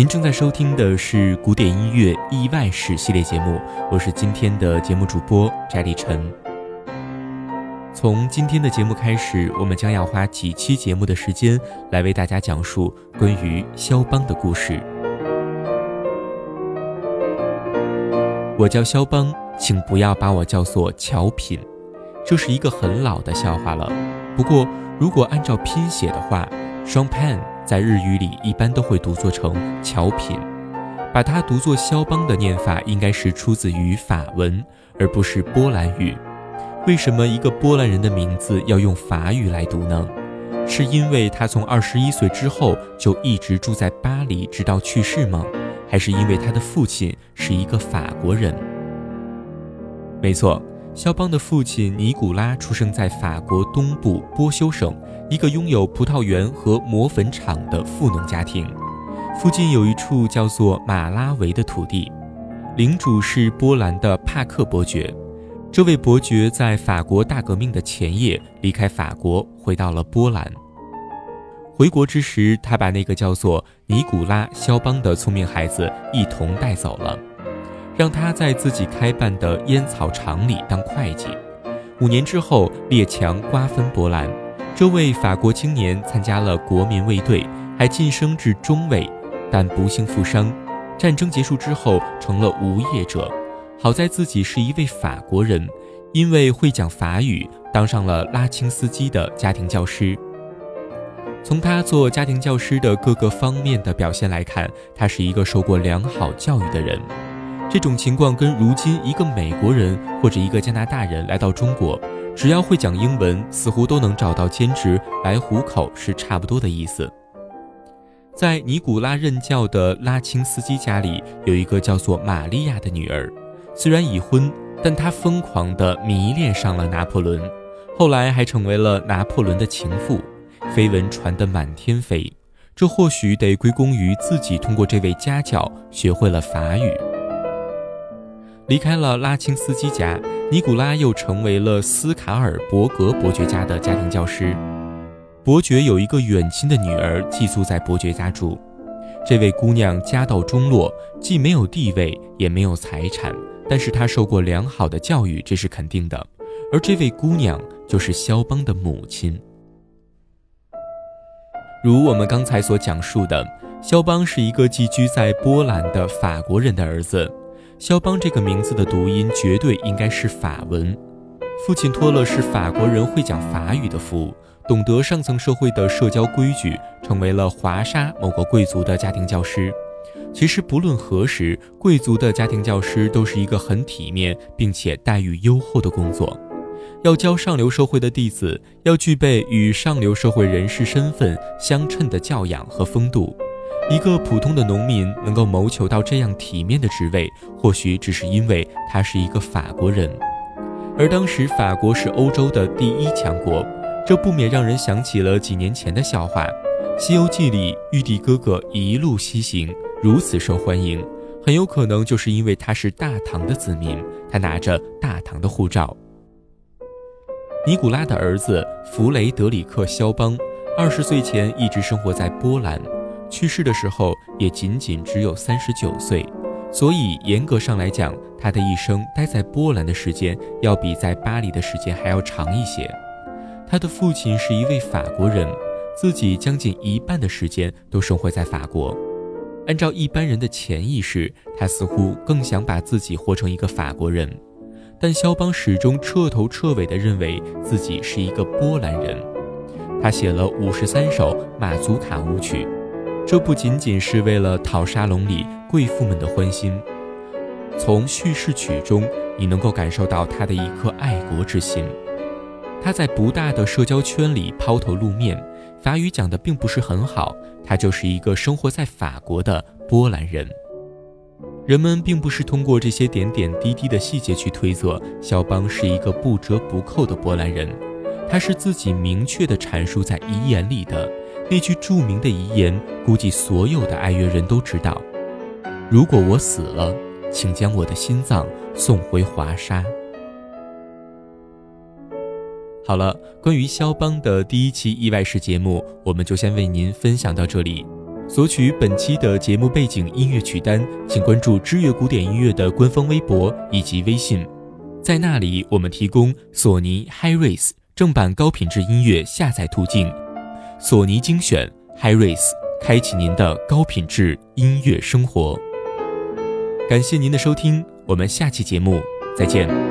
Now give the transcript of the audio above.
您正在收听的是古典音乐意外史系列节目，我是今天的节目主播翟立晨。从今天的节目开始，我们将要花几期节目的时间来为大家讲述关于肖邦的故事。我叫肖邦，请不要把我叫做乔品，这是一个很老的笑话了。不过，如果按照拼写的话，Chopin 在日语里一般都会读作成乔品，把它读作肖邦的念法应该是出自于法文，而不是波兰语。为什么一个波兰人的名字要用法语来读呢？是因为他从二十一岁之后就一直住在巴黎，直到去世吗？还是因为他的父亲是一个法国人？没错，肖邦的父亲尼古拉出生在法国东部波修省一个拥有葡萄园和磨粉厂的富农家庭，附近有一处叫做马拉维的土地，领主是波兰的帕克伯爵。这位伯爵在法国大革命的前夜离开法国，回到了波兰。回国之时，他把那个叫做尼古拉·肖邦的聪明孩子一同带走了，让他在自己开办的烟草厂里当会计。五年之后，列强瓜分波兰，这位法国青年参加了国民卫队，还晋升至中尉，但不幸负伤。战争结束之后，成了无业者。好在自己是一位法国人，因为会讲法语，当上了拉青斯基的家庭教师。从他做家庭教师的各个方面的表现来看，他是一个受过良好教育的人。这种情况跟如今一个美国人或者一个加拿大人来到中国，只要会讲英文，似乎都能找到兼职来糊口，是差不多的意思。在尼古拉任教的拉青斯基家里，有一个叫做玛利亚的女儿。虽然已婚，但她疯狂地迷恋上了拿破仑，后来还成为了拿破仑的情妇，绯闻传得满天飞。这或许得归功于自己通过这位家教学会了法语。离开了拉钦斯基家，尼古拉又成为了斯卡尔伯格伯爵家的家庭教师。伯爵有一个远亲的女儿寄宿在伯爵家住，这位姑娘家道中落，既没有地位，也没有财产。但是她受过良好的教育，这是肯定的。而这位姑娘就是肖邦的母亲。如我们刚才所讲述的，肖邦是一个寄居在波兰的法国人的儿子。肖邦这个名字的读音绝对应该是法文。父亲托勒是法国人会讲法语的福，懂得上层社会的社交规矩，成为了华沙某个贵族的家庭教师。其实不论何时，贵族的家庭教师都是一个很体面并且待遇优厚的工作。要教上流社会的弟子，要具备与上流社会人士身份相称的教养和风度。一个普通的农民能够谋求到这样体面的职位，或许只是因为他是一个法国人。而当时法国是欧洲的第一强国，这不免让人想起了几年前的笑话：《西游记》里玉帝哥哥一路西行。如此受欢迎，很有可能就是因为他是大唐的子民，他拿着大唐的护照。尼古拉的儿子弗雷德里克·肖邦，二十岁前一直生活在波兰，去世的时候也仅仅只有三十九岁，所以严格上来讲，他的一生待在波兰的时间要比在巴黎的时间还要长一些。他的父亲是一位法国人，自己将近一半的时间都生活在法国。按照一般人的潜意识，他似乎更想把自己活成一个法国人，但肖邦始终彻头彻尾地认为自己是一个波兰人。他写了五十三首马祖卡舞曲，这不仅仅是为了讨沙龙里贵妇们的欢心。从叙事曲中，你能够感受到他的一颗爱国之心。他在不大的社交圈里抛头露面，法语讲的并不是很好，他就是一个生活在法国的波兰人。人们并不是通过这些点点滴滴的细节去推测肖邦是一个不折不扣的波兰人，他是自己明确的阐述在遗言里的那句著名的遗言，估计所有的爱乐人都知道：如果我死了，请将我的心脏送回华沙。好了，关于肖邦的第一期意外式节目，我们就先为您分享到这里。索取本期的节目背景音乐曲单，请关注知乐古典音乐的官方微博以及微信，在那里我们提供索尼 HiRes 正版高品质音乐下载途径。索尼精选 HiRes，开启您的高品质音乐生活。感谢您的收听，我们下期节目再见。